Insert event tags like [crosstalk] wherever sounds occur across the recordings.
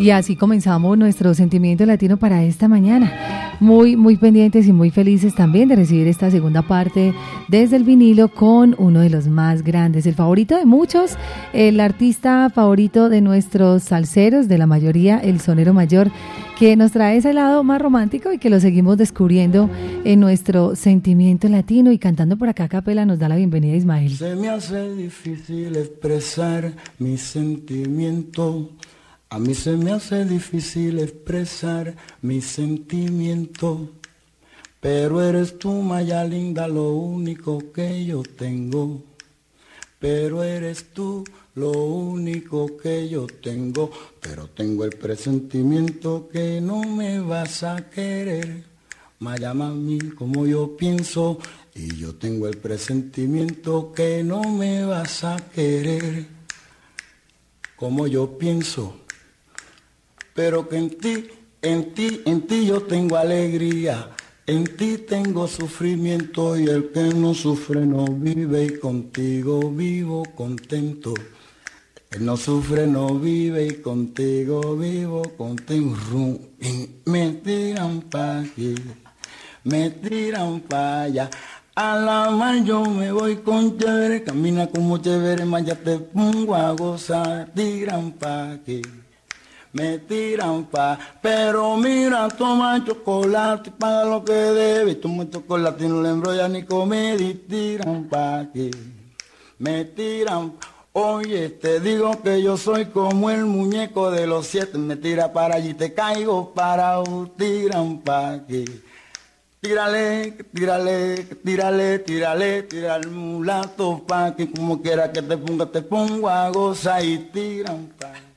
Y así comenzamos nuestro sentimiento latino para esta mañana. Muy, muy pendientes y muy felices también de recibir esta segunda parte desde el vinilo con uno de los más grandes, el favorito de muchos, el artista favorito de nuestros salseros, de la mayoría, el sonero mayor, que nos trae ese lado más romántico y que lo seguimos descubriendo en nuestro sentimiento latino y cantando por acá capela nos da la bienvenida Ismael. Se me hace difícil expresar mi sentimiento a mí se me hace difícil expresar mi sentimiento, pero eres tú, Maya linda, lo único que yo tengo. Pero eres tú lo único que yo tengo, pero tengo el presentimiento que no me vas a querer. Maya mí como yo pienso, y yo tengo el presentimiento que no me vas a querer. Como yo pienso pero que en ti, en ti, en ti yo tengo alegría, en ti tengo sufrimiento y el que no sufre no vive y contigo vivo contento. El no sufre no vive y contigo vivo contento. Me tiran pa' aquí, me tiran pa' allá. A la mar yo me voy con chévere, camina como chévere, más ya te pongo a gozar, tiran pa' aquí me tiran pa. Pero mira, toma chocolate, paga lo que debe. Toma chocolate y no le embrolla ni comer y tiran pa' que me tiran. Oye, te digo que yo soy como el muñeco de los siete. Me tira para allí, te caigo para un tiran pa' que. Tírale, tírale, tírale, tírale, tira el mulato pa' que como quiera que te ponga, te pongo a gozar y tiran pa'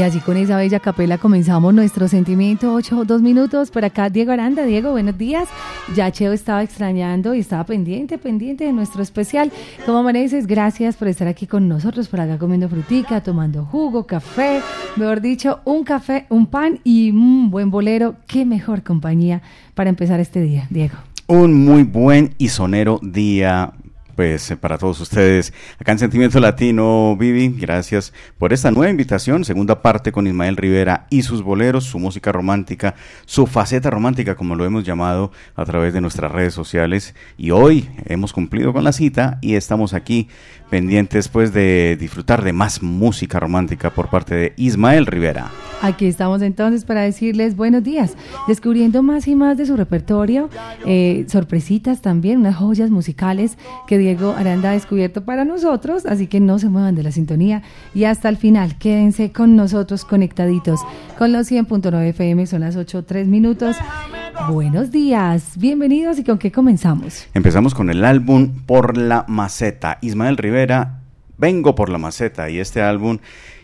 Y así con esa bella capela comenzamos nuestro sentimiento, ocho, dos minutos. Por acá Diego Aranda. Diego, buenos días. Ya Cheo estaba extrañando y estaba pendiente, pendiente de nuestro especial. ¿Cómo mereces? Gracias por estar aquí con nosotros, por acá comiendo frutica, tomando jugo, café, mejor dicho, un café, un pan y un buen bolero. Qué mejor compañía para empezar este día, Diego. Un muy buen y sonero día pues eh, para todos ustedes acá en Sentimiento Latino, Vivi, gracias por esta nueva invitación, segunda parte con Ismael Rivera y sus boleros, su música romántica, su faceta romántica, como lo hemos llamado a través de nuestras redes sociales. Y hoy hemos cumplido con la cita y estamos aquí pendientes pues de disfrutar de más música romántica por parte de Ismael Rivera. Aquí estamos entonces para decirles buenos días, descubriendo más y más de su repertorio, eh, sorpresitas también, unas joyas musicales que Diego Aranda ha descubierto para nosotros, así que no se muevan de la sintonía y hasta el final quédense con nosotros conectaditos con los 100.9 FM, son las 8, 3 minutos. Buenos días, bienvenidos y con qué comenzamos. Empezamos con el álbum Por la Maceta. Ismael Rivera, Vengo por la Maceta y este álbum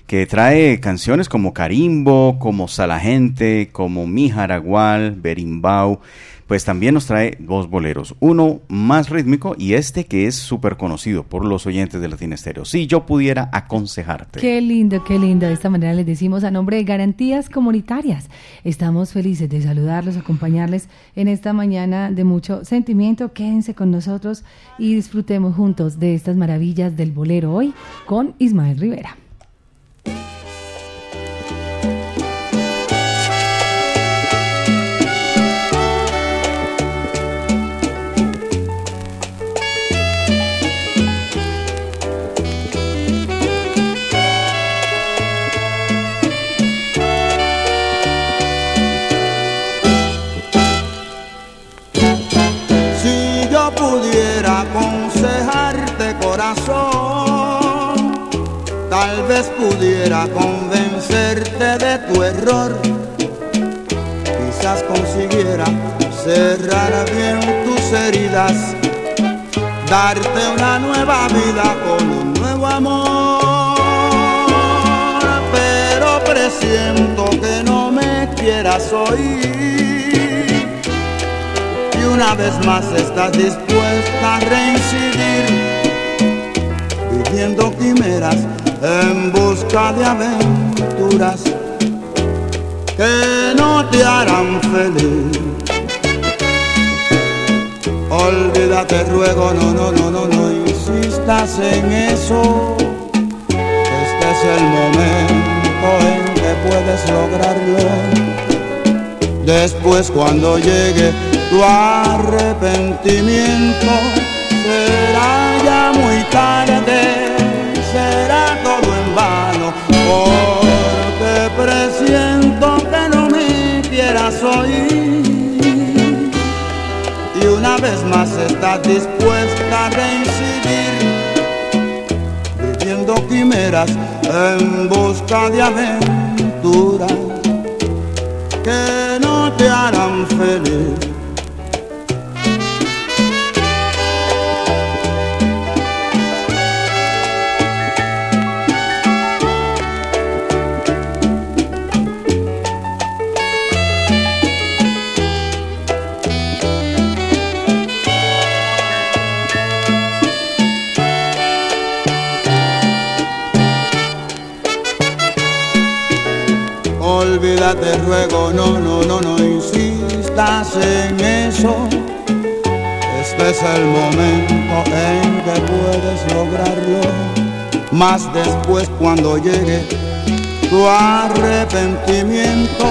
que trae canciones como Carimbo, como Salagente, como Mi Jaragual, Berimbau pues también nos trae dos boleros. Uno más rítmico y este que es súper conocido por los oyentes de Latin Estéreo. Si yo pudiera aconsejarte. Qué lindo, qué lindo. De esta manera les decimos a nombre de Garantías Comunitarias. Estamos felices de saludarlos, acompañarles en esta mañana de mucho sentimiento. Quédense con nosotros y disfrutemos juntos de estas maravillas del bolero hoy con Ismael Rivera. Vez pudiera convencerte de tu error, quizás consiguiera cerrar bien tus heridas, darte una nueva vida con un nuevo amor. Pero presiento que no me quieras oír. Y una vez más estás dispuesta a reincidir, viviendo quimeras en busca de aventuras que no te harán feliz. Olvídate, ruego, no, no, no, no, no insistas en eso. Este es el momento en que puedes lograrlo. Después cuando llegue tu arrepentimiento, será ya muy tarde, porque presiento y una vez más estás dispuesta a reincidir viviendo quimeras en busca de aventuras que no te harán feliz te ruego, no, no, no, no insistas en eso. Este es el momento en que puedes lograrlo. Más después cuando llegue tu arrepentimiento,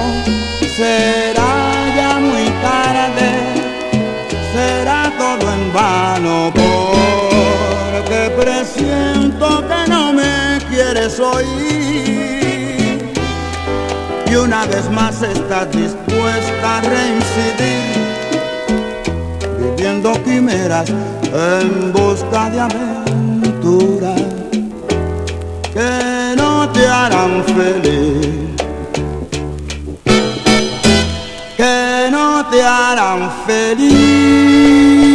será ya muy tarde, será todo en vano, porque presiento que no me quieres oír y una vez más estás dispuesta a reincidir, viviendo quimeras en busca de aventuras que no te harán feliz. Que no te harán feliz.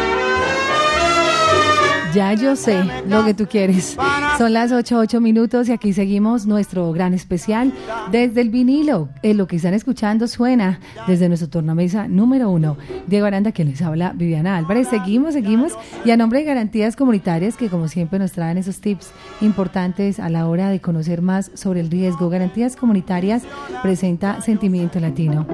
Ya yo sé lo que tú quieres. Son las 8, 8 minutos y aquí seguimos nuestro gran especial desde el vinilo. En lo que están escuchando suena desde nuestro tornamesa número uno. Diego Aranda, quien les habla, Viviana Álvarez. Seguimos, seguimos. Y a nombre de Garantías Comunitarias, que como siempre nos traen esos tips importantes a la hora de conocer más sobre el riesgo. Garantías Comunitarias presenta Sentimiento Latino.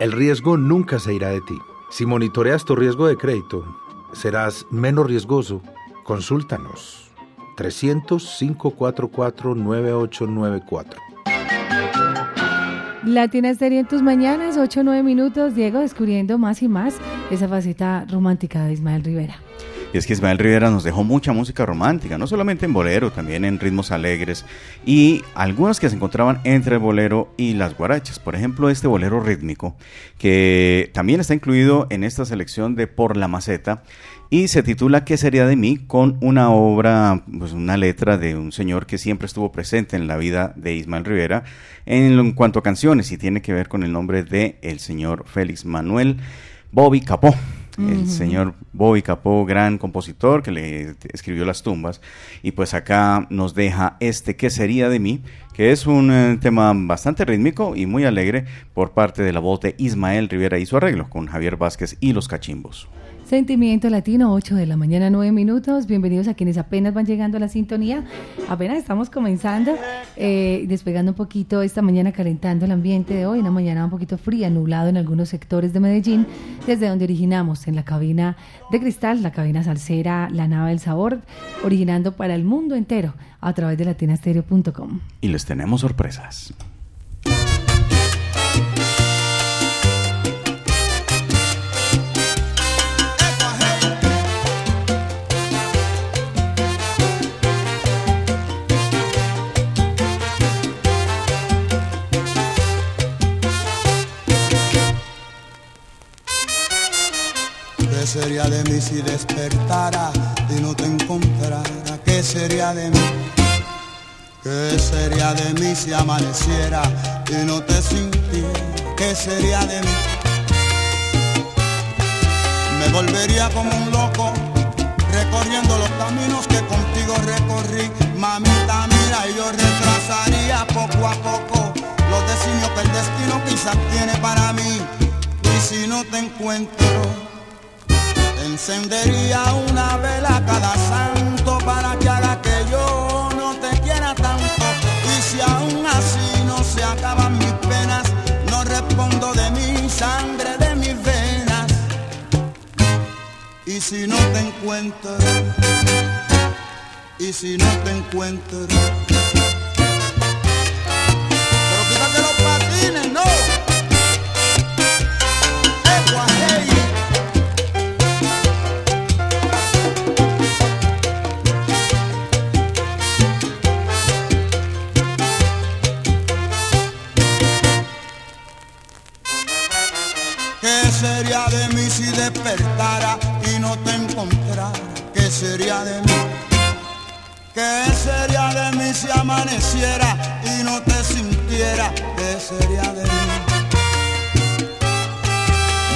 El riesgo nunca se irá de ti. Si monitoreas tu riesgo de crédito, serás menos riesgoso. Consúltanos. 300-544-9894. Latina Estéreo en tus mañanas, 8 o 9 minutos. Diego, descubriendo más y más esa faceta romántica de Ismael Rivera. Y es que Ismael Rivera nos dejó mucha música romántica, no solamente en bolero, también en ritmos alegres y algunas que se encontraban entre el bolero y las guarachas. Por ejemplo, este bolero rítmico, que también está incluido en esta selección de Por la Maceta y se titula ¿Qué sería de mí? con una obra, pues una letra de un señor que siempre estuvo presente en la vida de Ismael Rivera en, cuanto a canciones y tiene que ver con el nombre de el señor Félix Manuel Bobby Capó el señor Bobby Capó, gran compositor que le escribió Las tumbas, y pues acá nos deja este ¿Qué sería de mí? que es un eh, tema bastante rítmico y muy alegre por parte de la voz de Ismael Rivera y su arreglo con Javier Vázquez y los cachimbos. Sentimiento Latino, 8 de la mañana, 9 minutos. Bienvenidos a quienes apenas van llegando a la sintonía. Apenas estamos comenzando, eh, despegando un poquito esta mañana, calentando el ambiente de hoy. Una mañana un poquito fría, nublado en algunos sectores de Medellín, desde donde originamos, en la cabina de cristal, la cabina salsera, la nave del sabor, originando para el mundo entero a través de latinastereo.com. Y les tenemos sorpresas. Sería de mí si despertara y no te encontrara? ¿Qué sería de mí? ¿Qué sería de mí si amaneciera y no te sintiera? ¿Qué sería de mí? Me volvería como un loco recorriendo los caminos que contigo recorrí. Mamita, mira, yo retrasaría poco a poco los designios que el destino quizás tiene para mí. Y si no te encuentro, encendería una vela cada santo para que haga que yo no te quiera tanto. Y si aún así no se acaban mis penas, no respondo de mi sangre, de mis venas. Y si no te encuentro, y si no te encuentro. Pero quítate los patines, no. Sería de mí si despertara y no te encontrara? ¿Qué sería de mí? ¿Qué sería de mí si amaneciera y no te sintiera? ¿Qué sería de mí?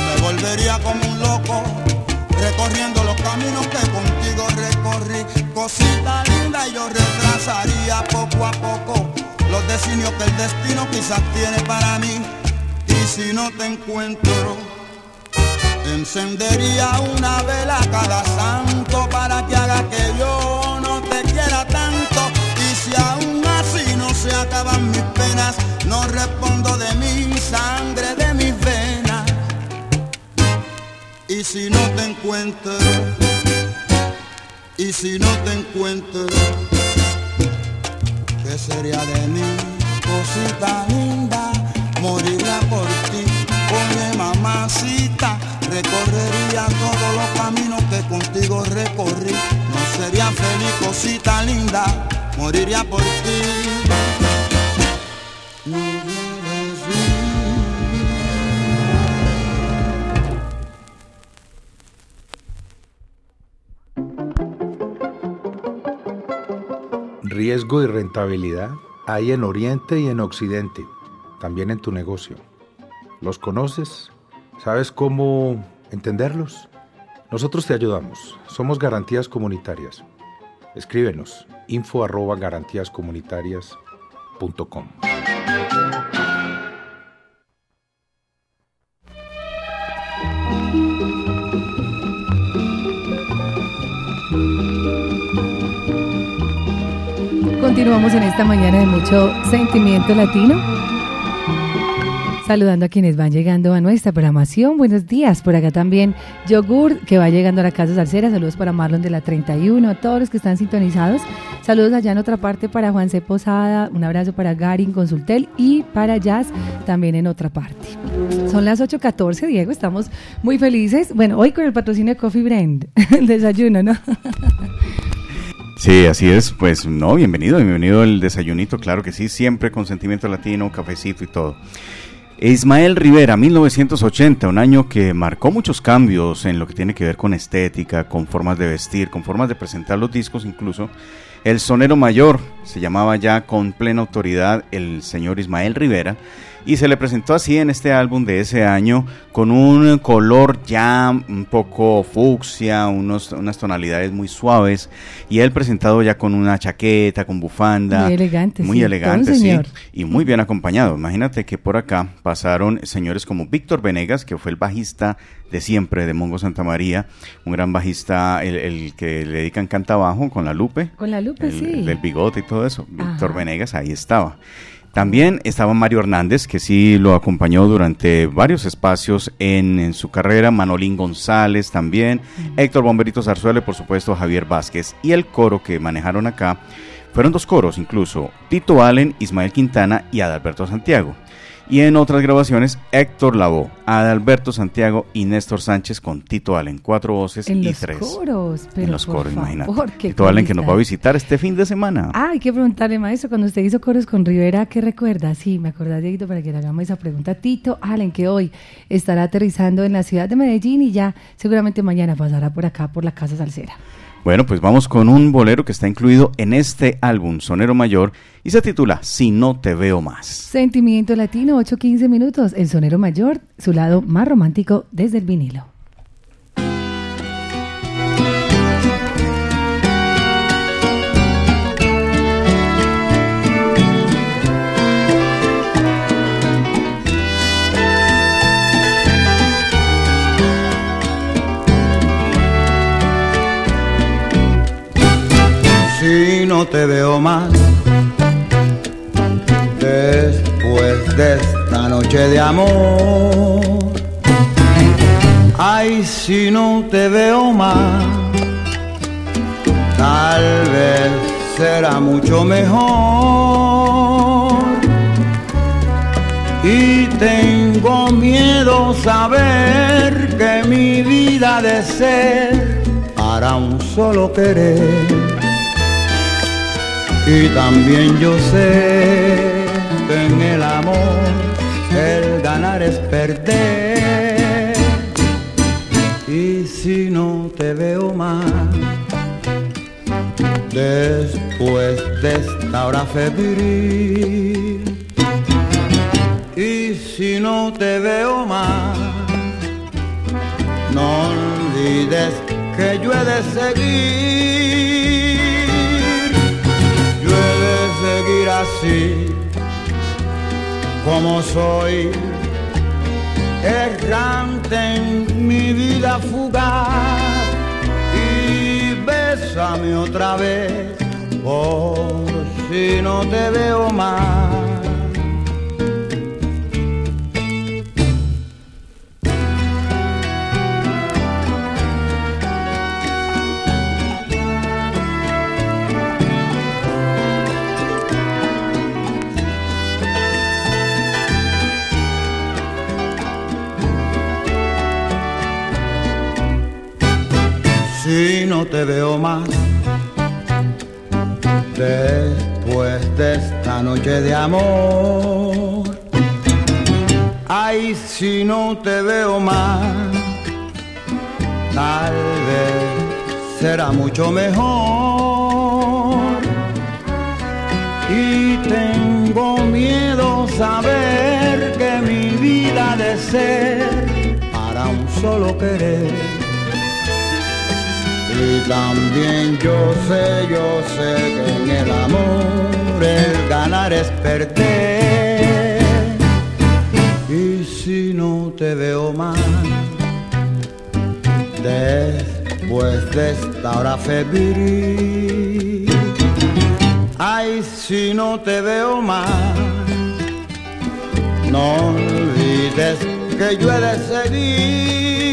Me volvería como un loco recorriendo los caminos que contigo recorrí. Cosita linda y yo retrasaría poco a poco los designios que el destino quizás tiene para mí. Y si no te encuentro, Encendería una vela cada santo para que haga que yo no te quiera tanto. Y si aún así no se acaban mis penas, no respondo de mi sangre, de mis venas. Y si no te encuentro, y si no te encuentro, ¿qué sería de mí, cosita linda? Morirá por ti, oye mamacita recorrería todos los caminos que contigo recorrí. No sería feliz, cosita linda, moriría por ti. Riesgo y rentabilidad hay en Oriente y en Occidente, también en tu negocio. ¿Los conoces? ¿Sabes cómo entenderlos? Nosotros te ayudamos. Somos Garantías Comunitarias. Escríbenos info arroba. Continuamos en esta mañana de mucho sentimiento latino Saludando a quienes van llegando a nuestra programación. Buenos días. Por acá también Yogur, que va llegando a la Casa Salcera. Saludos para Marlon de la 31, a todos los que están sintonizados. Saludos allá en otra parte para Juan C. Posada. Un abrazo para Garin Consultel y para Jazz también en otra parte. Son las 8.14, Diego. Estamos muy felices. Bueno, hoy con el patrocinio de Coffee Brand. el [laughs] desayuno, ¿no? Sí, así es. Pues no, bienvenido, bienvenido el desayunito, claro que sí, siempre con sentimiento latino, cafecito y todo. Ismael Rivera, 1980, un año que marcó muchos cambios en lo que tiene que ver con estética, con formas de vestir, con formas de presentar los discos incluso. El sonero mayor se llamaba ya con plena autoridad el señor Ismael Rivera y se le presentó así en este álbum de ese año con un color ya un poco fucsia, unos, unas tonalidades muy suaves y él presentado ya con una chaqueta, con bufanda. Muy elegante, Muy sí, elegante, sí. señor. Y muy bien acompañado. Imagínate que por acá pasaron señores como Víctor Venegas, que fue el bajista de siempre de Mongo Santa María, un gran bajista, el, el que le dedican canta bajo con la Lupe. Con la Lupe, el, sí. el del bigote y todo eso. Víctor. Venegas ahí estaba. También estaba Mario Hernández, que sí lo acompañó durante varios espacios en, en su carrera, Manolín González también, Héctor Bomberito Zarzuela y por supuesto Javier Vázquez. Y el coro que manejaron acá fueron dos coros incluso, Tito Allen, Ismael Quintana y Adalberto Santiago. Y en otras grabaciones, Héctor Lavoe, Adalberto Santiago y Néstor Sánchez con Tito Allen, cuatro voces En y tres. coros, pero en los por coros, favor, imagínate. Tito Allen que nos va a visitar este fin de semana. Ah, hay que preguntarle, maestro, cuando usted hizo coros con Rivera, ¿qué recuerda? Sí, me acordás, Dieguito, para que le hagamos esa pregunta. Tito Allen, que hoy estará aterrizando en la ciudad de Medellín y ya seguramente mañana pasará por acá, por la Casa Salsera. Bueno, pues vamos con un bolero que está incluido en este álbum Sonero Mayor y se titula Si no te veo más. Sentimiento Latino, 8-15 minutos. El sonero mayor, su lado más romántico desde el vinilo. No te veo más después de esta noche de amor. Ay, si no te veo más, tal vez será mucho mejor. Y tengo miedo saber que mi vida de ser para un solo querer. Y también yo sé que en el amor el ganar es perder. Y si no te veo más, después de esta hora febril, y si no te veo más, no olvides que yo he de seguir, así como soy, errante en mi vida fugaz y bésame otra vez por si no te veo más. Si no te veo más después de esta noche de amor. Ay, si no te veo más, tal vez será mucho mejor. Y tengo miedo saber que mi vida de ser para un solo querer. Y también yo sé, yo sé que en el amor el ganar es perder. Y si no te veo más, después de esta hora febril, ay, si no te veo más, no olvides que yo he de seguir,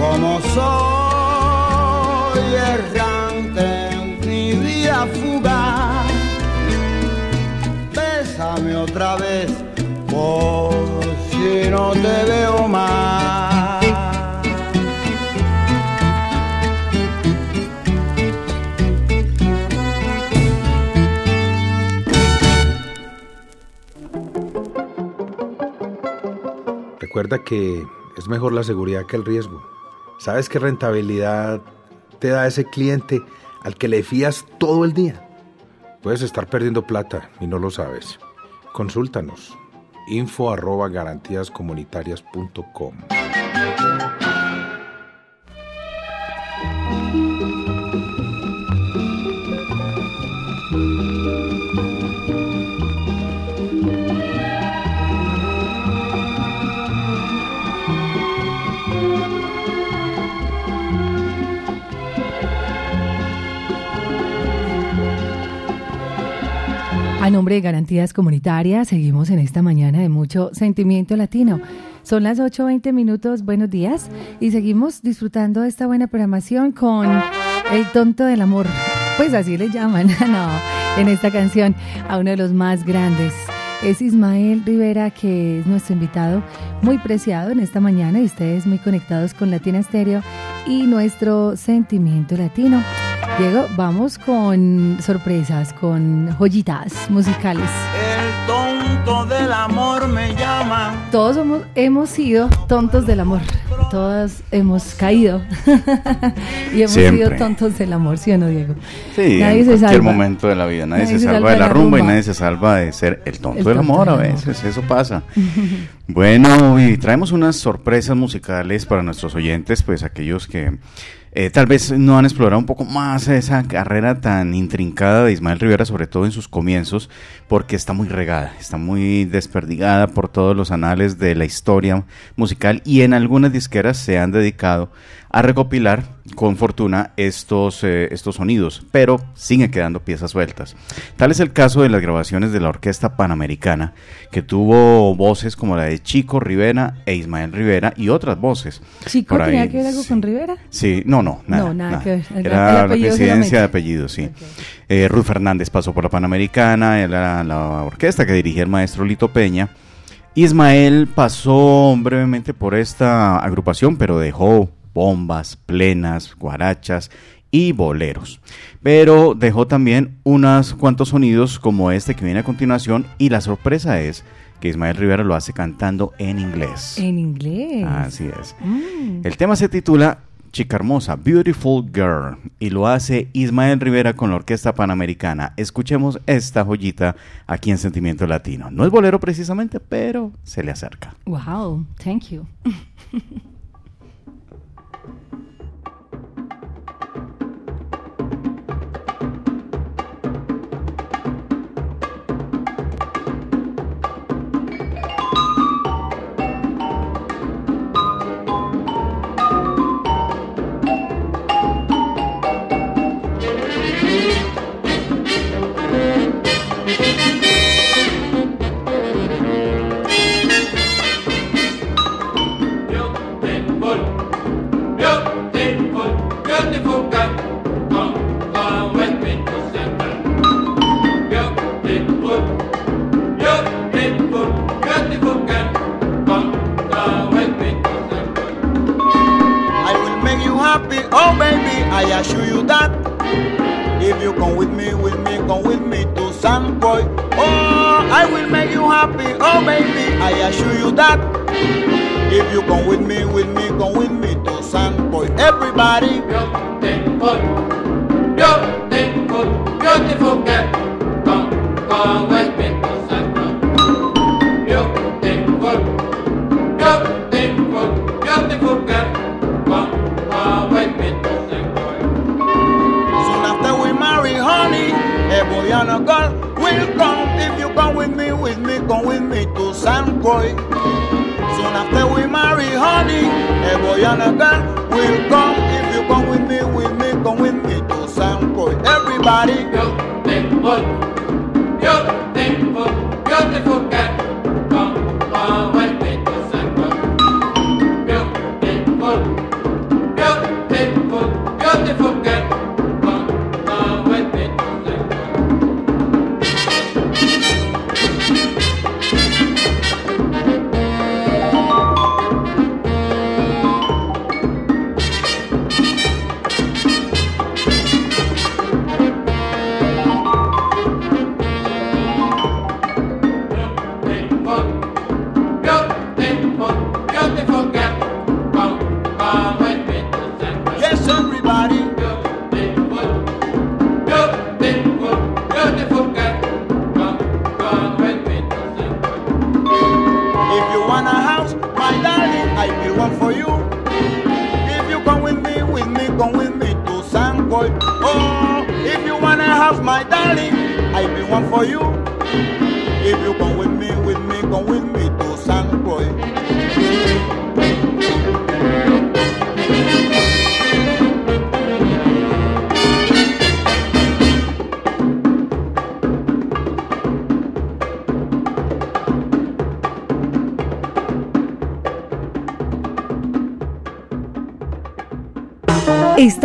como soy errante en mi vida fugaz. Bésame otra vez, por si no te veo más. Recuerda que es mejor la seguridad que el riesgo. ¿Sabes qué rentabilidad te da ese cliente al que le fías todo el día? Puedes estar perdiendo plata y no lo sabes. Consúltanos. info arroba A nombre de Garantías Comunitarias, seguimos en esta mañana de mucho sentimiento latino. Son las 8.20 minutos, buenos días, y seguimos disfrutando de esta buena programación con El Tonto del Amor. Pues así le llaman, [laughs] no, en esta canción a uno de los más grandes. Es Ismael Rivera, que es nuestro invitado muy preciado en esta mañana y ustedes muy conectados con Latina Estéreo y nuestro sentimiento latino. Diego, vamos con sorpresas, con joyitas musicales. El tonto del amor me llama. Todos somos, hemos sido tontos del amor. Todos hemos caído. [laughs] y hemos Siempre. sido tontos del amor, ¿sí o no, Diego? Sí, Nadie en se cualquier salva. momento de la vida. Nadie, Nadie se, salva de la rumba, y nadie se salva de ser el tonto El del tonto amor a del amor. veces. Eso pasa. [laughs] bueno, y traemos unas sorpresas musicales para nuestros oyentes, pues aquellos que eh, tal vez no han explorado un poco más esa carrera tan intrincada de Ismael Rivera, sobre todo en sus comienzos, porque está muy regada, está muy desperdigada por todos los anales de la historia musical y en algunas disqueras se han dedicado a recopilar con fortuna estos, eh, estos sonidos, pero siguen quedando piezas sueltas. Tal es el caso de las grabaciones de la Orquesta Panamericana, que tuvo voces como la de Chico Rivera e Ismael Rivera y otras voces. ¿Chico Por ahí, tenía que ver algo sí. con Rivera? Sí, no, no, nada. No, nada que ver. El- el Era la solamente. de apellidos, sí. Eh, Ruth Fernández pasó por la Panamericana, era la orquesta que dirigía el maestro Lito Peña. Ismael pasó brevemente por esta agrupación, pero dejó bombas, plenas, guarachas y boleros. Pero dejó también unos cuantos sonidos como este que viene a continuación y la sorpresa es que Ismael Rivera lo hace cantando en inglés. En inglés. Así es. Mm. El tema se titula Chica Hermosa, Beautiful Girl, y lo hace Ismael Rivera con la Orquesta Panamericana. Escuchemos esta joyita aquí en Sentimiento Latino. No es bolero precisamente, pero se le acerca. Wow, thank you. [laughs]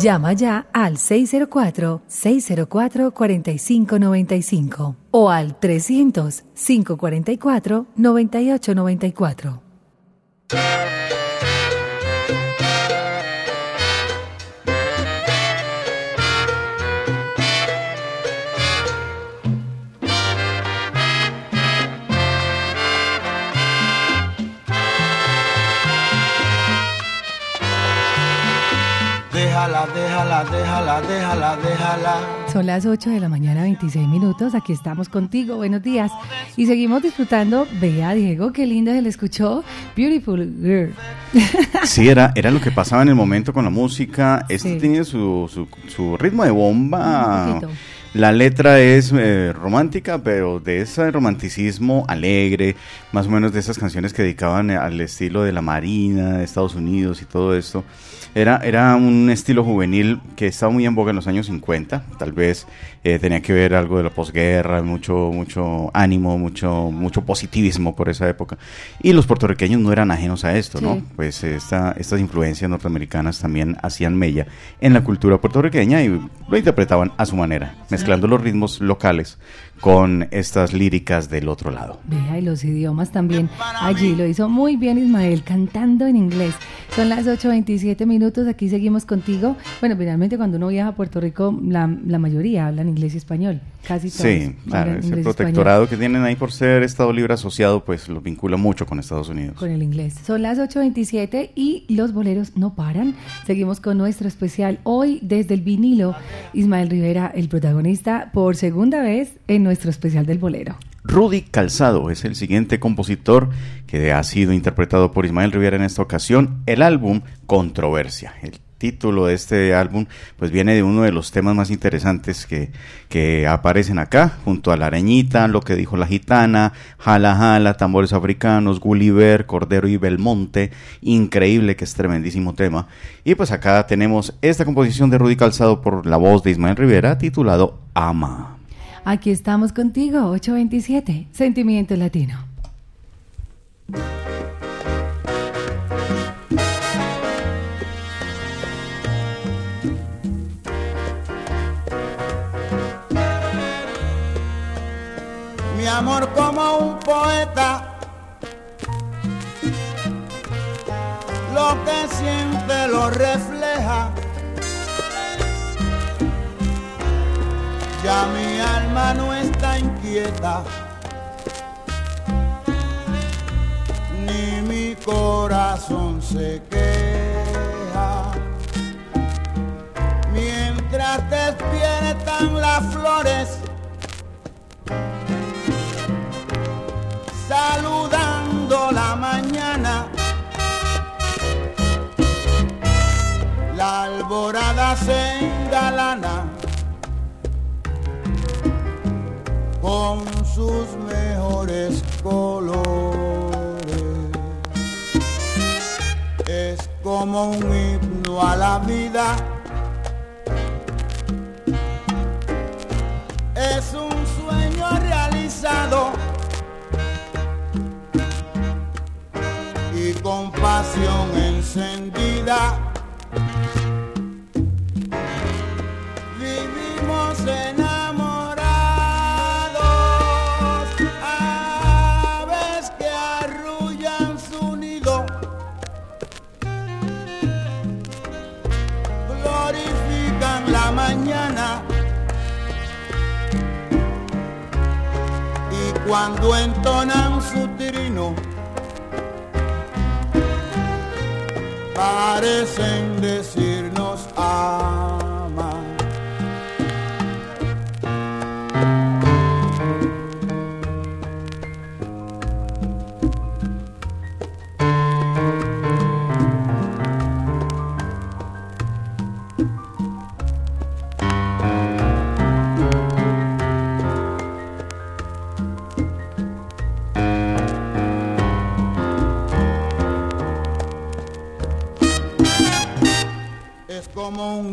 Llama ya al 604-604-4595 o al 300-544-9894. Déjala, déjala, déjala, déjala, déjala. Son las 8 de la mañana, 26 minutos. Aquí estamos contigo. Buenos días. Y seguimos disfrutando. Vea, Diego, qué lindo se le escuchó. Beautiful Girl. [laughs] Sí, era, era lo que pasaba en el momento con la música. Este Sí. tenía su, su, su ritmo de bomba. Un poquito. La letra es eh, romántica, pero de ese romanticismo alegre, más o menos de esas canciones que dedicaban al estilo de la Marina de Estados Unidos y todo esto. Era, era un estilo juvenil que estaba muy en boga en los años 50, tal vez eh, tenía que ver algo de la posguerra, mucho, mucho ánimo, mucho, mucho positivismo por esa época. Y los puertorriqueños no eran ajenos a esto, ¿no? Sí. Pues esta, estas influencias norteamericanas también hacían mella en la cultura puertorriqueña y lo interpretaban a su manera, los ritmos locales con estas líricas del otro lado. Vea, y los idiomas también. Allí lo hizo muy bien Ismael, cantando en inglés. Son las 8.27 minutos, aquí seguimos contigo. Bueno, finalmente cuando uno viaja a Puerto Rico, la, la mayoría hablan inglés y español. Casi todos. Sí, claro, ese y español. protectorado que tienen ahí por ser Estado Libre Asociado, pues lo vincula mucho con Estados Unidos. Con el inglés. Son las 8.27 y los boleros no paran. Seguimos con nuestro especial hoy desde el vinilo. Ismael Rivera, el protagonista, por segunda vez en nuestro especial del bolero. Rudy Calzado es el siguiente compositor que ha sido interpretado por Ismael Rivera en esta ocasión. El álbum Controversia. El título de este álbum pues viene de uno de los temas más interesantes que, que aparecen acá, junto a La Arañita, Lo que dijo la gitana, Jala Jala, Tambores Africanos, Gulliver, Cordero y Belmonte. Increíble que es tremendísimo tema. Y pues acá tenemos esta composición de Rudy Calzado por la voz de Ismael Rivera titulado Ama. Aquí estamos contigo, 827, Sentimiento Latino. Mi amor como un poeta, lo que siente lo refleja. Ya mi alma no está inquieta, ni mi corazón se queja. Mientras despiertan las flores, saludando la mañana. La alborada se con sus mejores colores. Es como un himno a la vida. Es un sueño realizado. y con pasión encendida. cuando entonan su trino, parecen decir como un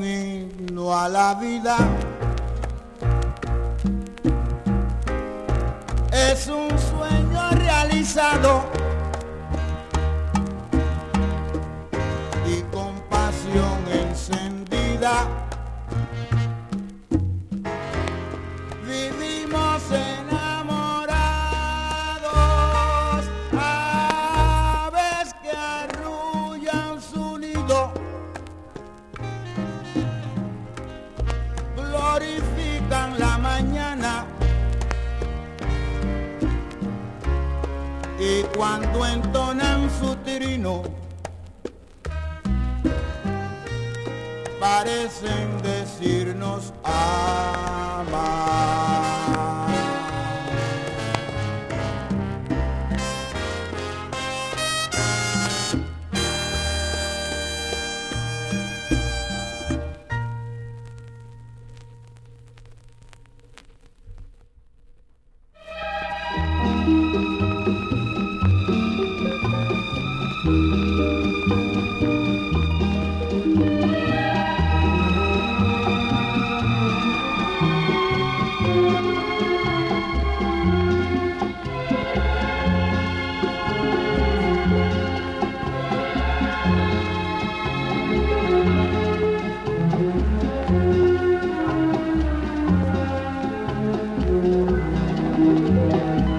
有一个。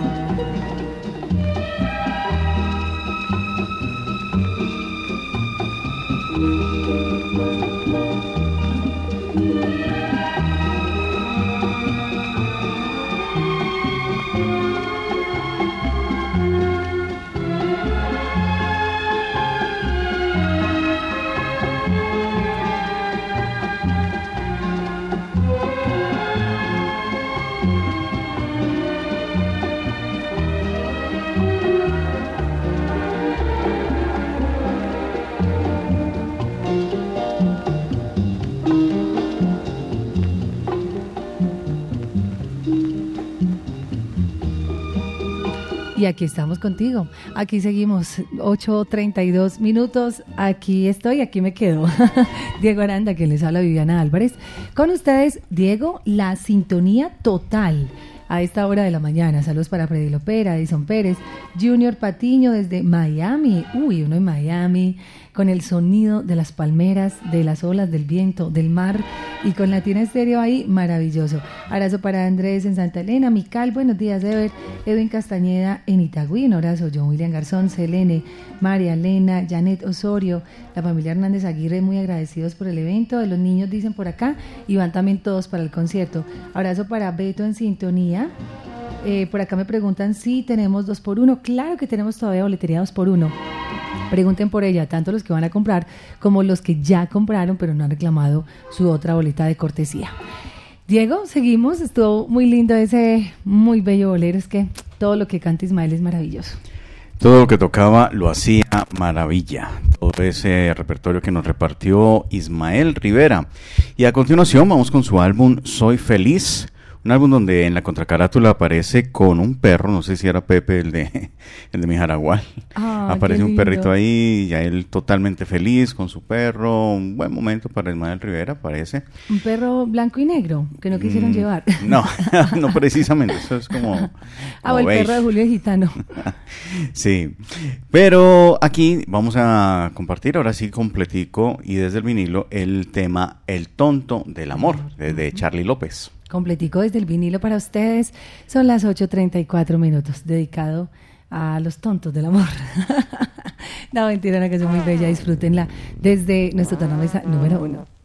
Aquí estamos contigo. Aquí seguimos 8.32 minutos. Aquí estoy, aquí me quedo. [laughs] Diego Aranda, que les habla Viviana Álvarez. Con ustedes, Diego, la sintonía total a esta hora de la mañana. Saludos para Freddy Lopera, Edison Pérez, Junior Patiño desde Miami. Uy, uno en Miami, con el sonido de las palmeras, de las olas, del viento, del mar y con Latina Estéreo ahí, maravilloso. Abrazo para Andrés en Santa Elena, Mical, buenos días, Ever, Edwin Castañeda en Itagüí, un abrazo, John William Garzón, Selene, María Elena, Janet Osorio, la familia Hernández Aguirre, muy agradecidos por el evento, los niños dicen por acá, y van también todos para el concierto. Abrazo para Beto en sintonía. Eh, por acá me preguntan si tenemos dos por uno. Claro que tenemos todavía boletería dos por uno. Pregunten por ella, tanto los que van a comprar como los que ya compraron pero no han reclamado su otra boleta de cortesía. Diego, seguimos, estuvo muy lindo ese muy bello bolero, es que todo lo que canta Ismael es maravilloso. Todo lo que tocaba lo hacía maravilla. Todo ese repertorio que nos repartió Ismael Rivera. Y a continuación vamos con su álbum Soy Feliz. Un álbum donde en la contracarátula aparece con un perro, no sé si era Pepe, el de, [laughs] el de mi Jaragual. Ah, aparece un perrito ahí, y a él totalmente feliz con su perro. Un buen momento para Ismael Rivera, parece. Un perro blanco y negro que no quisieron Mm, llevar. [laughs] No, [laughs] no precisamente, eso es como... Ah, o el beige. perro de Julio Gitano. Sí, pero aquí vamos a compartir ahora sí completico y desde el vinilo el tema El tonto del amor, de Charlie López. Completico desde el vinilo para ustedes. Son las 8.34 minutos, dedicado a los tontos del amor. [laughs] no, mentira, una canción muy bella, disfrútenla desde nuestro mesa número uno.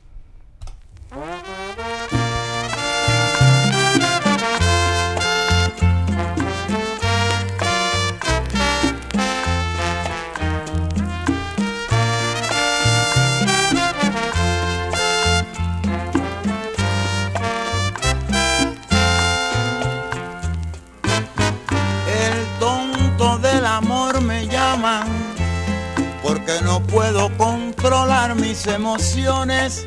Porque no puedo controlar mis emociones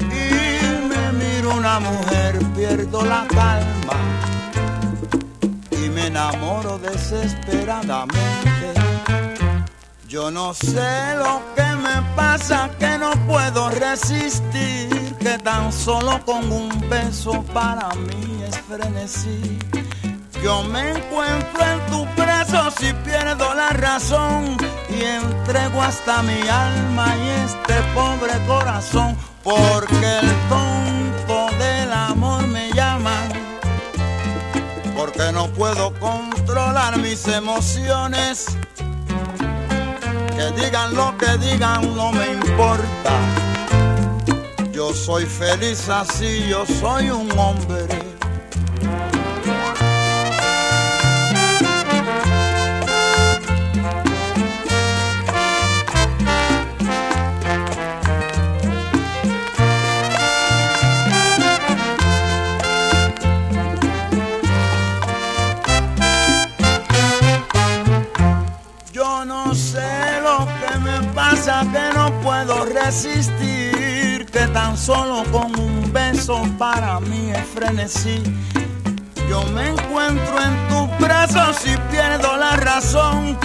y me miro una mujer, pierdo la calma y me enamoro desesperadamente. Yo no sé lo que me pasa, que no puedo resistir, que tan solo con un beso para mí es frenesí. Yo me encuentro en tu preso si pierdo la razón y entrego hasta mi alma y este pobre corazón, porque el tonto del amor me llama, porque no puedo controlar mis emociones. Que digan lo que digan, no me importa. Yo soy feliz así, yo soy un hombre. Para mí es frenesí. Yo me encuentro en tus brazos y pierdo la razón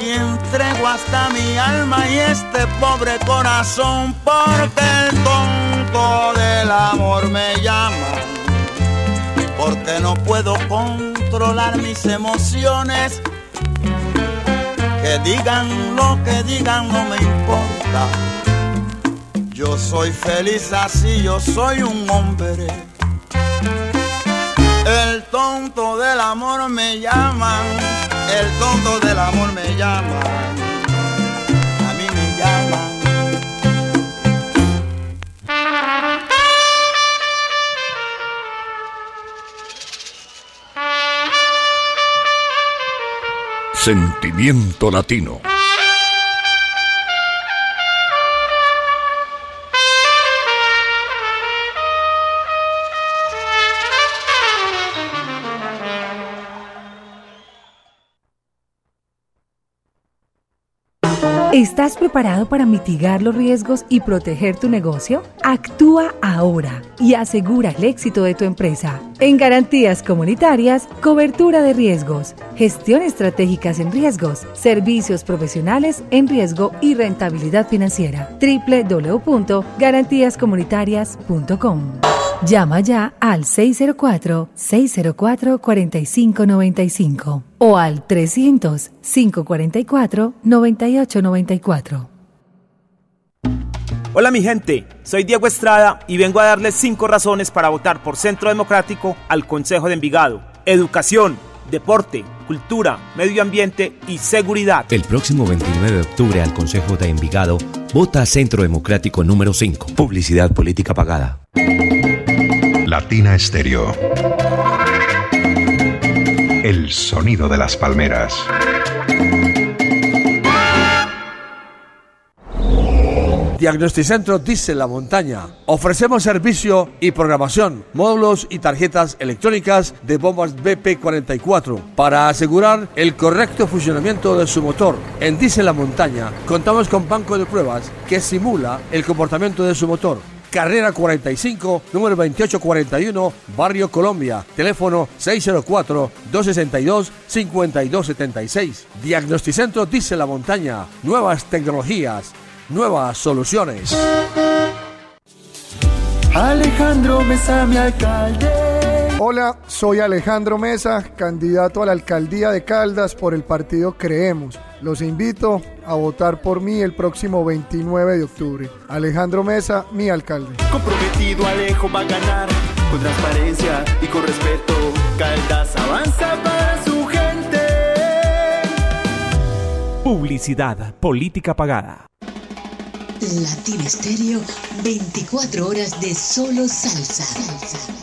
y entrego hasta mi alma y este pobre corazón porque el tonto del amor me llama porque no puedo controlar mis emociones que digan lo que digan no me importa. Yo soy feliz así, yo soy un hombre. El tonto del amor me llaman, el tonto del amor me llaman. A mí me llaman. Sentimiento latino. ¿Estás preparado para mitigar los riesgos y proteger tu negocio? Actúa ahora y asegura el éxito de tu empresa. En Garantías Comunitarias, cobertura de riesgos, gestión estratégicas en riesgos, servicios profesionales en riesgo y rentabilidad financiera. www.garantíascomunitarias.com Llama ya al 604-604-4595 o al 300-544-9894. Hola mi gente, soy Diego Estrada y vengo a darles cinco razones para votar por Centro Democrático al Consejo de Envigado. Educación, deporte, cultura, medio ambiente y seguridad. El próximo 29 de octubre al Consejo de Envigado, vota Centro Democrático número 5. Publicidad política pagada. Latina Estéreo. El sonido de las palmeras. Diagnosticentro Dice La Montaña. Ofrecemos servicio y programación, módulos y tarjetas electrónicas de bombas BP44 para asegurar el correcto funcionamiento de su motor. En Dice La Montaña contamos con banco de pruebas que simula el comportamiento de su motor. Carrera 45, número 2841, Barrio Colombia. Teléfono 604-262-5276. Diagnosticentro Dice La Montaña. Nuevas tecnologías, nuevas soluciones. Alejandro Mesa, mi alcalde. Hola, soy Alejandro Mesa, candidato a la alcaldía de Caldas por el partido Creemos. Los invito a votar por mí el próximo 29 de octubre. Alejandro Mesa, mi alcalde. Comprometido Alejo va a ganar con transparencia y con respeto. Caldas avanza para su gente. Publicidad, política pagada. Latina Estéreo, 24 horas de solo salsa.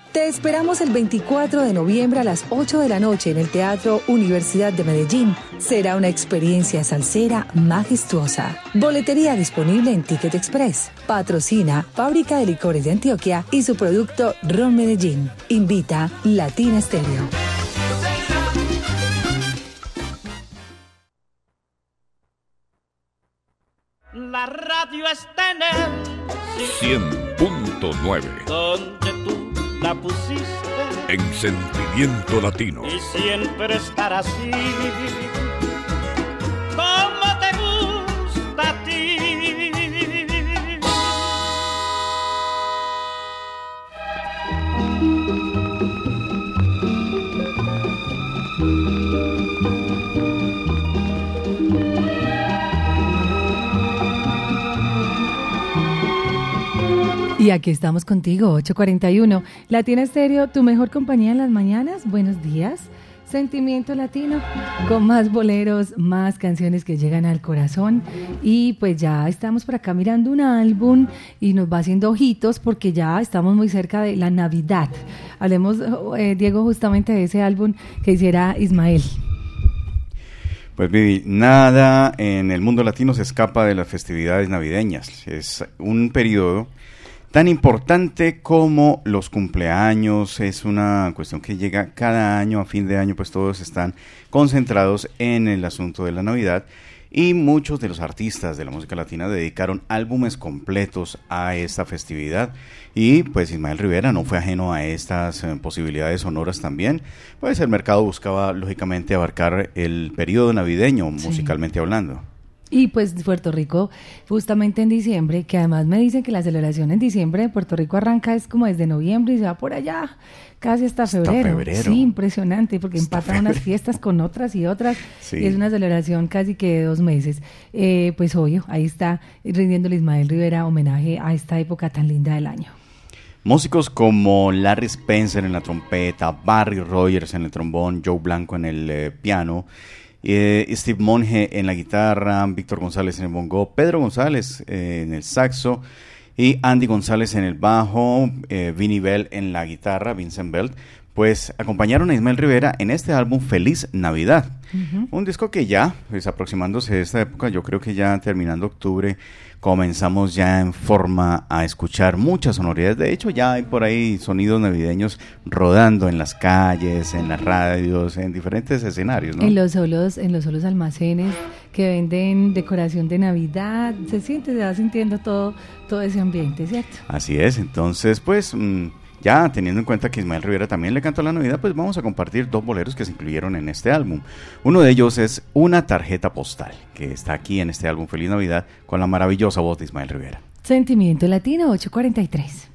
Te esperamos el 24 de noviembre a las 8 de la noche en el Teatro Universidad de Medellín. Será una experiencia salsera majestuosa. Boletería disponible en Ticket Express. Patrocina Fábrica de Licores de Antioquia y su producto Ron Medellín. Invita Latina Stereo. La radio está en el 100.9 donde tú la pusiste en sentimiento latino. y siempre estará así. Como Y aquí estamos contigo, 841. Latina Estéreo, tu mejor compañía en las mañanas. Buenos días. Sentimiento latino, con más boleros, más canciones que llegan al corazón. Y pues ya estamos por acá mirando un álbum y nos va haciendo ojitos porque ya estamos muy cerca de la Navidad. Hablemos, eh, Diego, justamente de ese álbum que hiciera Ismael. Pues Vivi, nada en el mundo latino se escapa de las festividades navideñas. Es un periodo tan importante como los cumpleaños. Es una cuestión que llega cada año, a fin de año, pues todos están concentrados en el asunto de la Navidad. Y muchos de los artistas de la música latina dedicaron álbumes completos a esta festividad. Y pues Ismael Rivera no fue ajeno a estas eh, posibilidades sonoras también. Pues el mercado buscaba lógicamente abarcar el periodo navideño, Sí. musicalmente hablando. Y pues Puerto Rico, justamente en diciembre, que además me dicen que la celebración en diciembre de Puerto Rico arranca es como desde noviembre y se va por allá casi hasta febrero. febrero. Sí, impresionante, porque empatan unas fiestas con otras y otras. Sí. Y es una celebración casi que de dos meses. Eh, pues obvio, ahí está rindiéndole Ismael Rivera homenaje a esta época tan linda del año. Músicos como Larry Spencer en la trompeta, Barry Rogers en el trombón, Joe Blanco en el eh, piano, eh, Steve Monge en la guitarra, Víctor González en el bongo, Pedro González eh, en el saxo y Andy González en el bajo, eh, Bell en la guitarra, Vincent Bell, pues acompañaron a Ismael Rivera en este álbum Feliz Navidad. Un disco que ya, pues aproximándose a esta época, yo creo que ya terminando octubre, comenzamos ya en forma a escuchar muchas sonoridades. De hecho, ya hay por ahí sonidos navideños rodando en las calles, en las radios, en diferentes escenarios, ¿no? En los solos, en los solos almacenes que venden decoración de Navidad, se siente, se va sintiendo todo, todo ese ambiente, ¿cierto? Así es, entonces pues mm, ya teniendo en cuenta que Ismael Rivera también le cantó la Navidad, pues vamos a compartir dos boleros que se incluyeron en este álbum. Uno de ellos es Una tarjeta postal, que está aquí en este álbum Feliz Navidad con la maravillosa voz de Ismael Rivera. Sentimiento Latino 843.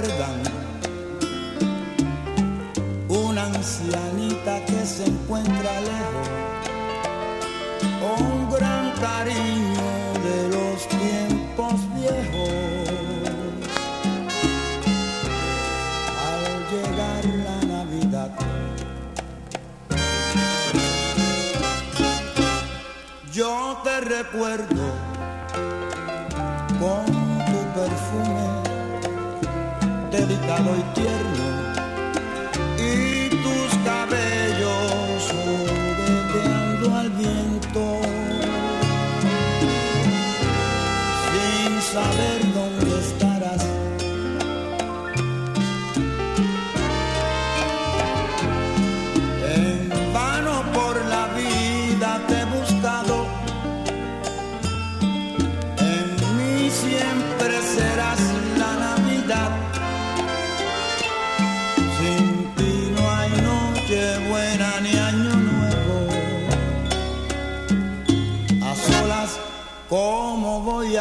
Recuerdan. Una ancianita que se encuentra lejos, un gran cariño de los tiempos viejos. Al llegar la Navidad, yo te recuerdo noite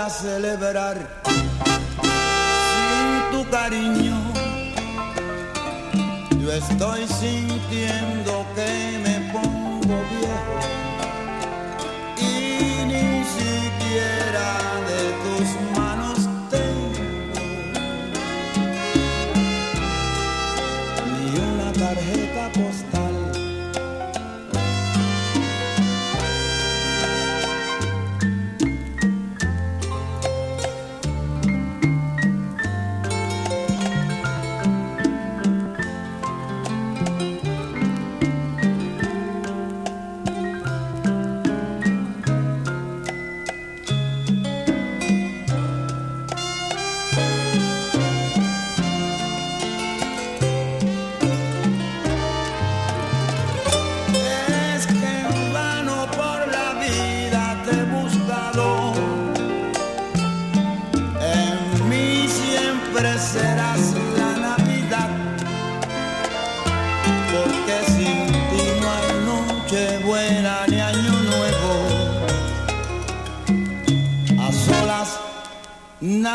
¿Cómo voy a celebrar sin tu cariño? Yo estoy sintiendo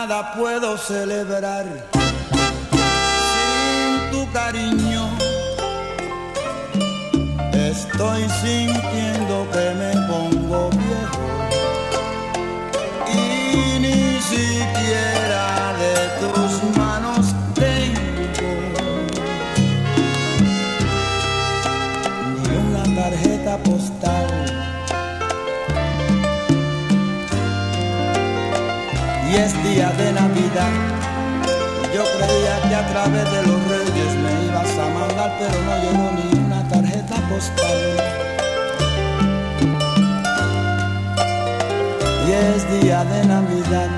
nada puedo celebrar. Sin tu cariño. Estoy sintiendo que me pongo día de Navidad. Yo creía que a través de los reyes me ibas a mandar, pero no llegó ni una tarjeta postal. Y es día de Navidad,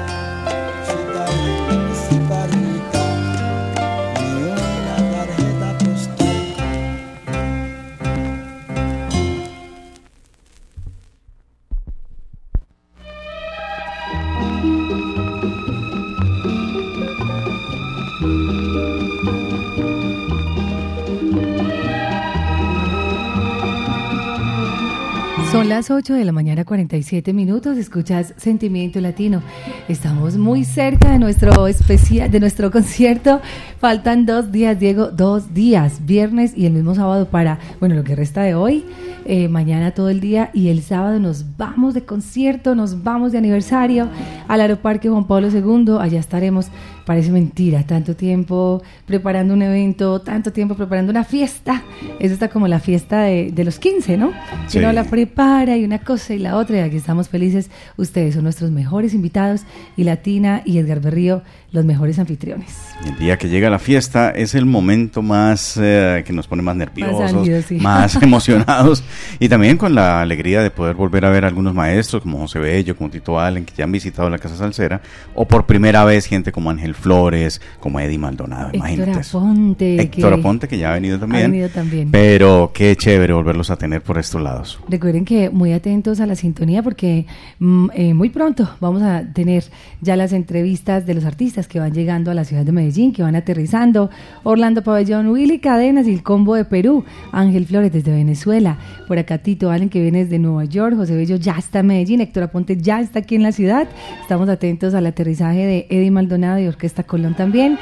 8 de la mañana, 47 minutos. Escuchas Sentimiento Latino. Estamos muy cerca de nuestro especial, de nuestro concierto. Faltan dos días, Diego, dos días, viernes y el mismo sábado para, bueno, lo que resta de hoy, eh, mañana todo el día y el sábado nos vamos de concierto, nos vamos de aniversario al Aeroparque Juan Pablo II. Allá estaremos. Parece mentira, tanto tiempo preparando un evento, tanto tiempo preparando una fiesta. Eso está como la fiesta de, de los 15, ¿no? Sí. Uno la prepara y una cosa y la otra, y aquí estamos felices. Ustedes son nuestros mejores invitados y Latina y Edgar Berrío, los mejores anfitriones. El día que llega la fiesta es el momento más eh, que nos pone más nerviosos, sí. más [laughs] emocionados y también con la alegría de poder volver a ver a algunos maestros como José Bello, como Tito Allen, que ya han visitado la Casa Salsera, o por primera vez gente como Ángel Flores, como Eddie Maldonado, Héctor imagínate. Aponte. Héctor que Aponte, que ya ha venido también. Ha venido también. Pero qué chévere volverlos a tener por estos lados. Recuerden que muy atentos a la sintonía porque mm, eh, muy pronto vamos a tener ya las entrevistas de los artistas que van llegando a la ciudad de Medellín, que van aterrizando. Orlando Pabellón, Willy Cadenas y el combo de Perú. Ángel Flores desde Venezuela. Por acá Tito Allen que viene desde Nueva York. José Bello ya está en Medellín. Héctor Aponte ya está aquí en la ciudad. Estamos atentos al aterrizaje de Eddie Maldonado y Orquesta Colón también.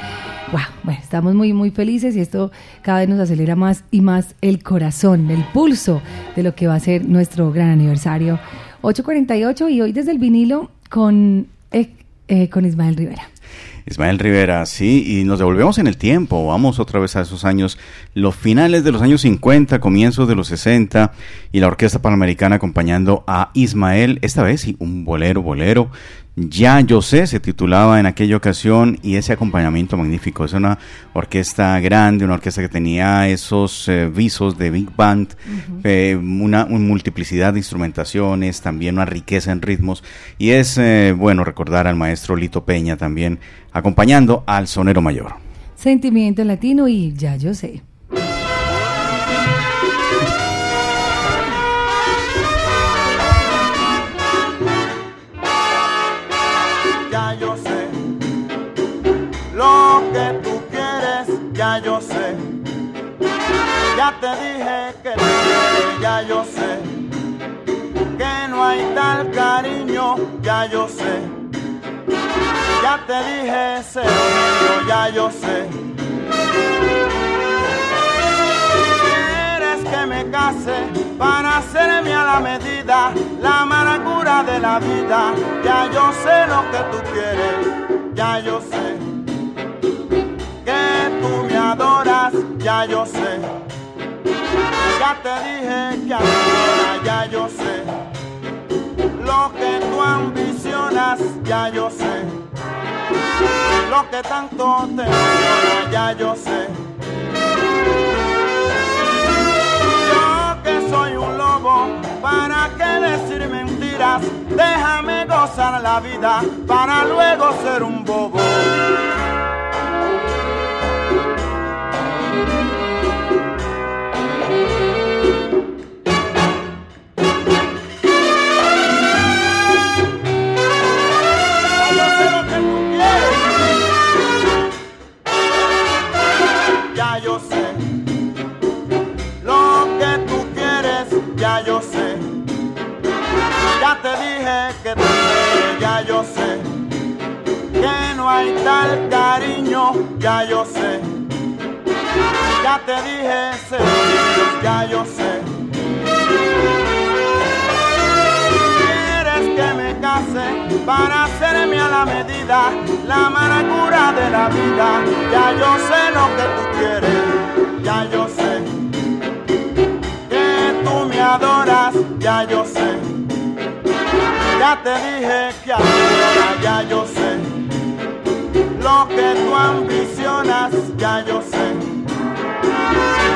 Wow, bueno, estamos muy, muy felices y esto cada vez nos acelera más y más el corazón, el pulso de lo que va a ser nuestro gran aniversario. 8.48 y hoy desde el vinilo con, eh, eh, con Ismael Rivera. Ismael Rivera, sí, y nos devolvemos en el tiempo, vamos otra vez a esos años, los finales de los años 50, comienzos de los 60, y la Orquesta Panamericana acompañando a Ismael, esta vez sí, un bolero, bolero, ya yo sé, se titulaba en aquella ocasión, y ese acompañamiento magnífico, es una orquesta grande, una orquesta que tenía esos eh, visos de Big Band, eh, una, una multiplicidad de instrumentaciones, también una riqueza en ritmos, y es eh, bueno recordar al maestro Lito Peña también acompañando al sonero mayor. Sentimiento latino y ya yo sé. Que tú quieres, ya yo sé. Ya te dije que te quiero, ya yo sé que no hay tal cariño ya yo sé. Ya te dije niño, ya yo sé. Quieres que me case para hacerme a la medida la amargura de la vida. Ya yo sé lo que tú quieres, ya yo sé. Ya yo sé. Ya te dije que ahora ya yo sé. Lo que tú ambicionas, ya yo sé. Lo que tanto te emociona, ya yo sé. Yo que soy un lobo, ¿para qué decir mentiras? Déjame gozar la vida para luego ser un bobo. Ya yo sé. Que no hay tal cariño, ya yo sé. Ya te dije, celos, ya yo sé. Quieres que me case para hacerme a la medida la amargura de la vida. Ya yo sé lo que tú quieres, ya yo sé. Que tú me adoras, ya yo sé. Ya te dije que ahora ya yo sé. Lo que tú ambicionas, ya yo sé.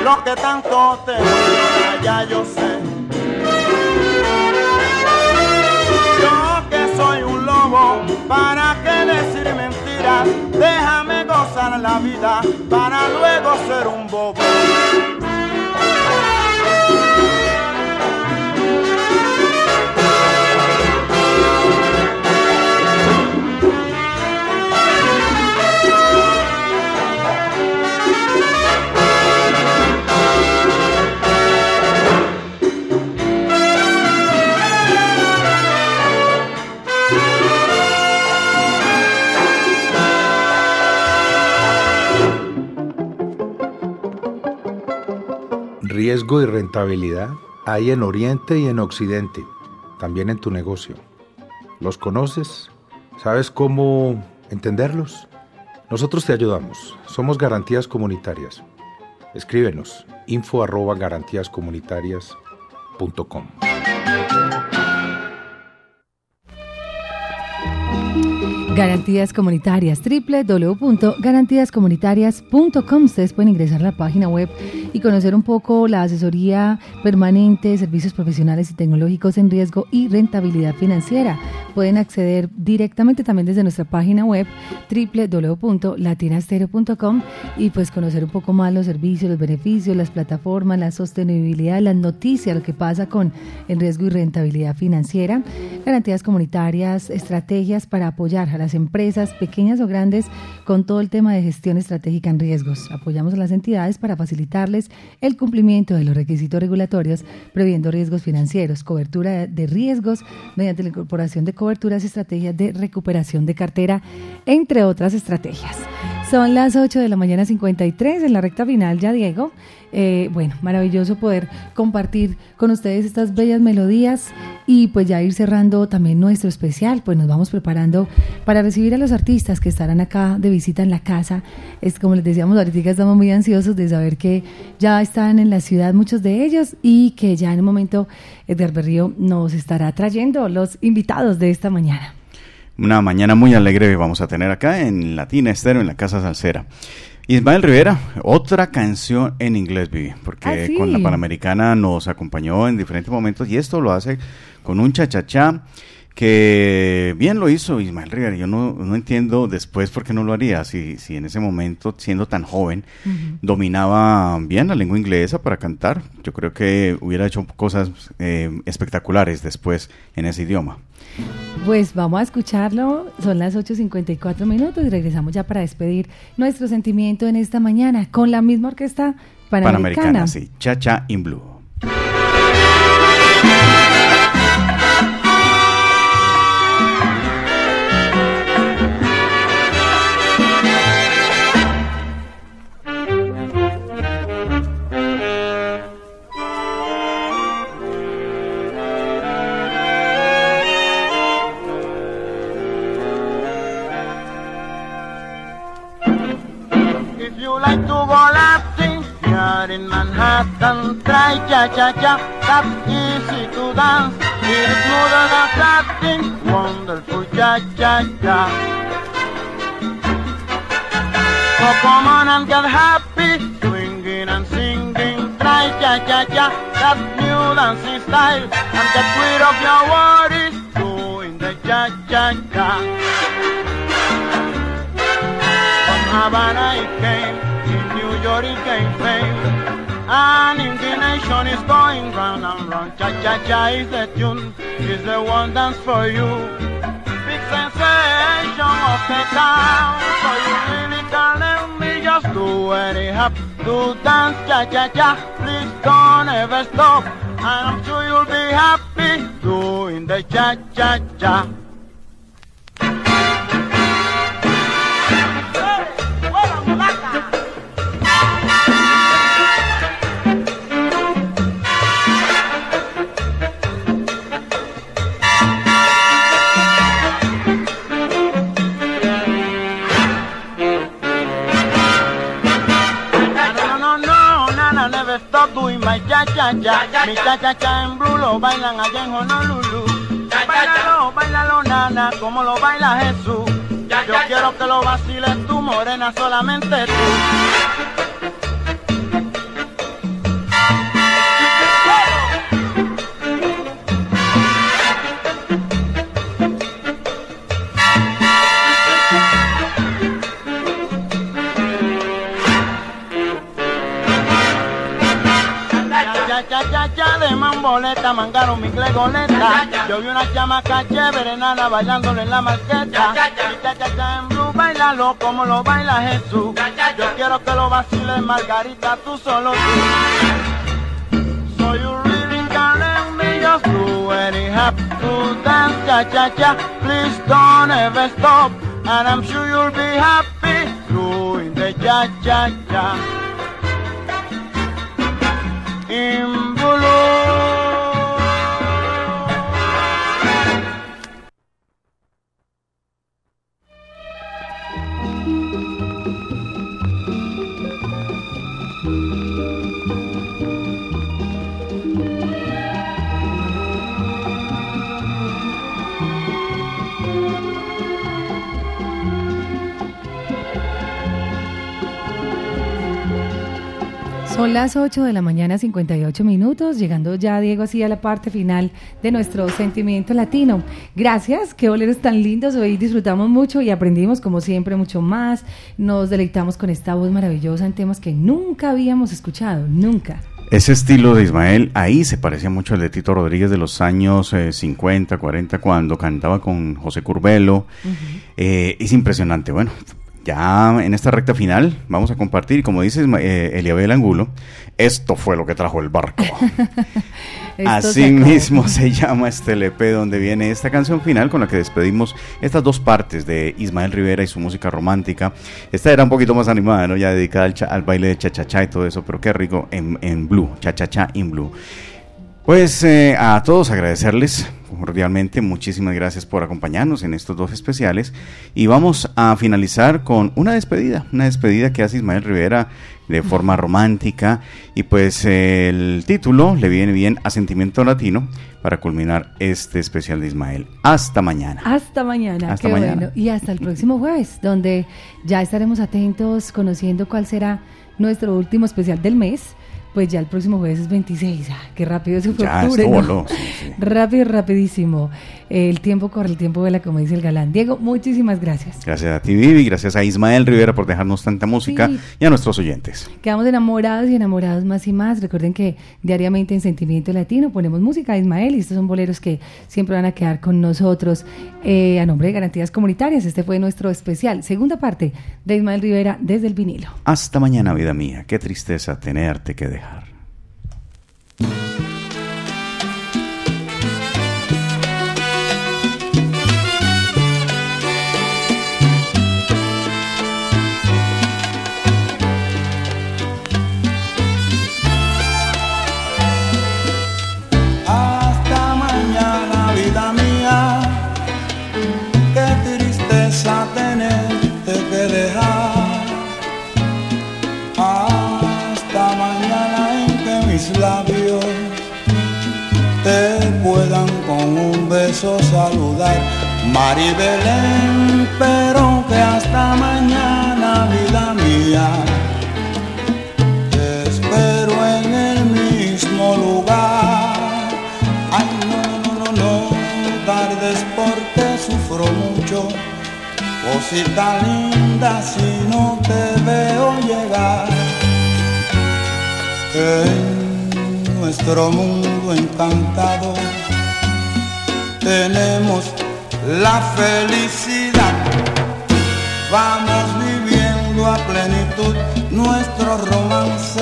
Lo que tanto te emociona, ya yo sé. Yo que soy un lobo, ¿para qué decir mentiras? Déjame gozar la vida para luego ser un bobo. Riesgo y rentabilidad hay en Oriente y en Occidente, también en tu negocio. ¿Los conoces? ¿Sabes cómo entenderlos? Nosotros te ayudamos. Somos Garantías Comunitarias. Escríbenos info arroba garantíascomunitarias.com. Garantías Comunitarias, www.garantíascomunitarias.com. Ustedes pueden ingresar a la página web y conocer un poco la asesoría permanente, servicios profesionales y tecnológicos en riesgo y rentabilidad financiera. Pueden acceder directamente también desde nuestra página web www.latinastereo.com y pues conocer un poco más los servicios, los beneficios, las plataformas, la sostenibilidad, las noticias, lo que pasa con el riesgo y rentabilidad financiera. Garantías comunitarias, estrategias para apoyar a las empresas, pequeñas o grandes, con todo el tema de gestión estratégica en riesgos. Apoyamos a las entidades para facilitarles el cumplimiento de los requisitos regulatorios, previendo riesgos financieros, cobertura de riesgos mediante la incorporación de coberturas y estrategias de recuperación de cartera, entre otras estrategias. Son las 8 de la mañana 53 en la recta final ya, Diego. Eh, bueno, maravilloso poder compartir con ustedes estas bellas melodías y pues ya ir cerrando también nuestro especial, pues nos vamos preparando para recibir a los artistas que estarán acá de visita en la casa. Es como les decíamos ahorita, estamos muy ansiosos de saber que ya están en la ciudad muchos de ellos y que ya en un momento Edgar Berrío nos estará trayendo los invitados de esta mañana. Una mañana muy alegre vamos a tener acá en Latina Estero, en la Casa Salsera. Ismael Rivera, otra canción en inglés, Vivi, porque Ah, sí. con la Panamericana nos acompañó en diferentes momentos y esto lo hace con un chachachá que bien lo hizo Ismael Rivera. Yo no, no entiendo después por qué no lo haría, si, si en ese momento, siendo tan joven, dominaba bien la lengua inglesa para cantar. Yo creo que hubiera hecho cosas eh, espectaculares después en ese idioma. Pues vamos a escucharlo, son las 8.54 minutos y regresamos ya para despedir nuestro sentimiento en esta mañana con la misma orquesta panamericana. Panamericana, sí. Cha-Cha in Blue. In try cha-cha-cha. That's easy to dance. It is smoother than a satin. Wonderful cha-cha-cha. So come on and get happy, swinging and singing, try cha-cha-cha, that new dancing style, and get rid of your worries, doing the cha-cha-cha. From Havana it came, in New York it gained fame, and in the nation is going round and round. Cha-cha-cha is the tune, is the one dance for you. Big sensation of the town, so you really can let me just do any hop to dance cha-cha-cha. Please don't ever stop, and I'm sure you'll be happy doing the cha-cha-cha. No, stop doing my cha-cha-cha. Mi cha-cha-cha en blue lo bailan allá en Honolulu. Bailalo, bailalo, nana, como lo baila Jesús. Yo quiero que lo vaciles tú, morena, solamente tú. Mamboleta, mangaron mi glegoleta. Yo vi una chamaca chévere, nana, bailándole en la marqueta. Mi cha, cha, cha, en blue, bailalo como lo baila Jesús. Yo quiero que lo vaciles, Margarita, tú solo tú. So you really can me just do any hop to dance, cha, cha, cha. Please don't ever stop, and I'm sure you'll be happy doing the cha, cha, cha. In blue. Las 8 de la mañana, 58 minutos, llegando ya, Diego, así a la parte final de nuestro sentimiento latino. Gracias, qué boleros tan lindos, hoy disfrutamos mucho y aprendimos, como siempre, mucho más. Nos deleitamos con esta voz maravillosa en temas que nunca habíamos escuchado, nunca. Ese estilo de Ismael ahí se parecía mucho al de Tito Rodríguez de los años eh, 50, 40, cuando cantaba con José Curbelo. Eh, es impresionante. Bueno, ya en esta recta final vamos a compartir, como dice Isma- eh, Eliabel Angulo, esto fue lo que trajo el barco. [laughs] Así mismo [laughs] se llama este LP donde viene esta canción final con la que despedimos estas dos partes de Ismael Rivera y su música romántica. Esta era un poquito más animada, ¿no? Ya dedicada al, cha- al baile de cha-cha-cha y todo eso, pero qué rico en, en blue, cha-cha-cha in blue. Pues eh, a todos agradecerles cordialmente, muchísimas gracias por acompañarnos en estos dos especiales y vamos a finalizar con una despedida, una despedida que hace Ismael Rivera de forma romántica y pues eh, el título le viene bien a Sentimiento Latino para culminar este especial de Ismael. Hasta mañana. Hasta mañana. Hasta qué mañana. bueno. Y hasta el próximo jueves, donde ya estaremos atentos, conociendo cuál será nuestro último especial del mes. Pues ya el próximo jueves es 26. Ah, qué rápido se fue Ya, octubre, esto ¿no? voló, sí, sí. Rápido, rapidísimo. El tiempo corre, el tiempo vuela, como dice el galán. Diego, muchísimas gracias. Gracias a ti, Vivi, gracias a Ismael Rivera por dejarnos tanta música Sí. y a nuestros oyentes. Quedamos enamorados y enamorados más y más. Recuerden que diariamente en Sentimiento Latino ponemos música de Ismael y estos son boleros que siempre van a quedar con nosotros eh, a nombre de Garantías Comunitarias. Este fue nuestro especial, segunda parte de Ismael Rivera desde el vinilo. Hasta mañana, vida mía. Qué tristeza tenerte que dejar. Hasta Belén, pero que hasta mañana, vida mía. Te espero en el mismo lugar. Ay, no, no, no, no, tardes porque sufro mucho. Cosita linda si no te veo llegar. En nuestro mundo encantado tenemos la felicidad. Vamos viviendo a plenitud nuestro romance,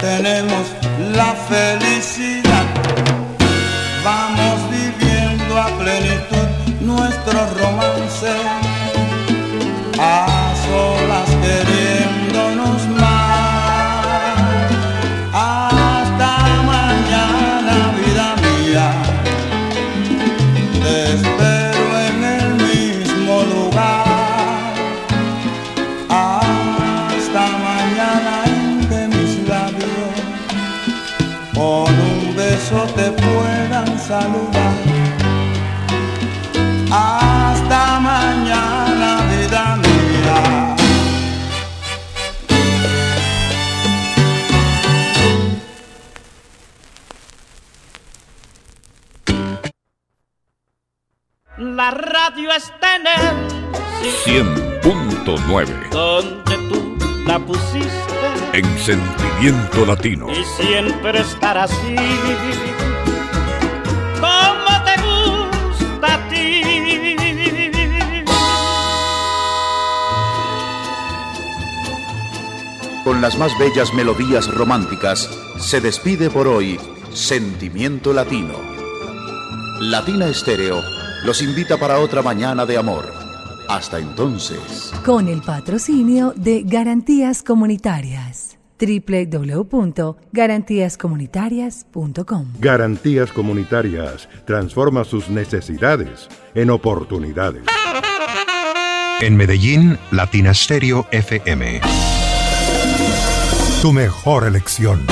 tenemos la felicidad. Vamos viviendo a plenitud nuestro romance, radio está en el 100.9 donde tú la pusiste en sentimiento latino. y siempre estará así. Como te gusta a ti. Con las más bellas melodías románticas, se despide por hoy Sentimiento Latino. Latina Estéreo los invita para otra mañana de amor. Hasta entonces. Con el patrocinio de Garantías Comunitarias. www.garantíascomunitarias.com Garantías Comunitarias transforma sus necesidades en oportunidades. En Medellín, Latina Stereo FM. Tu mejor elección.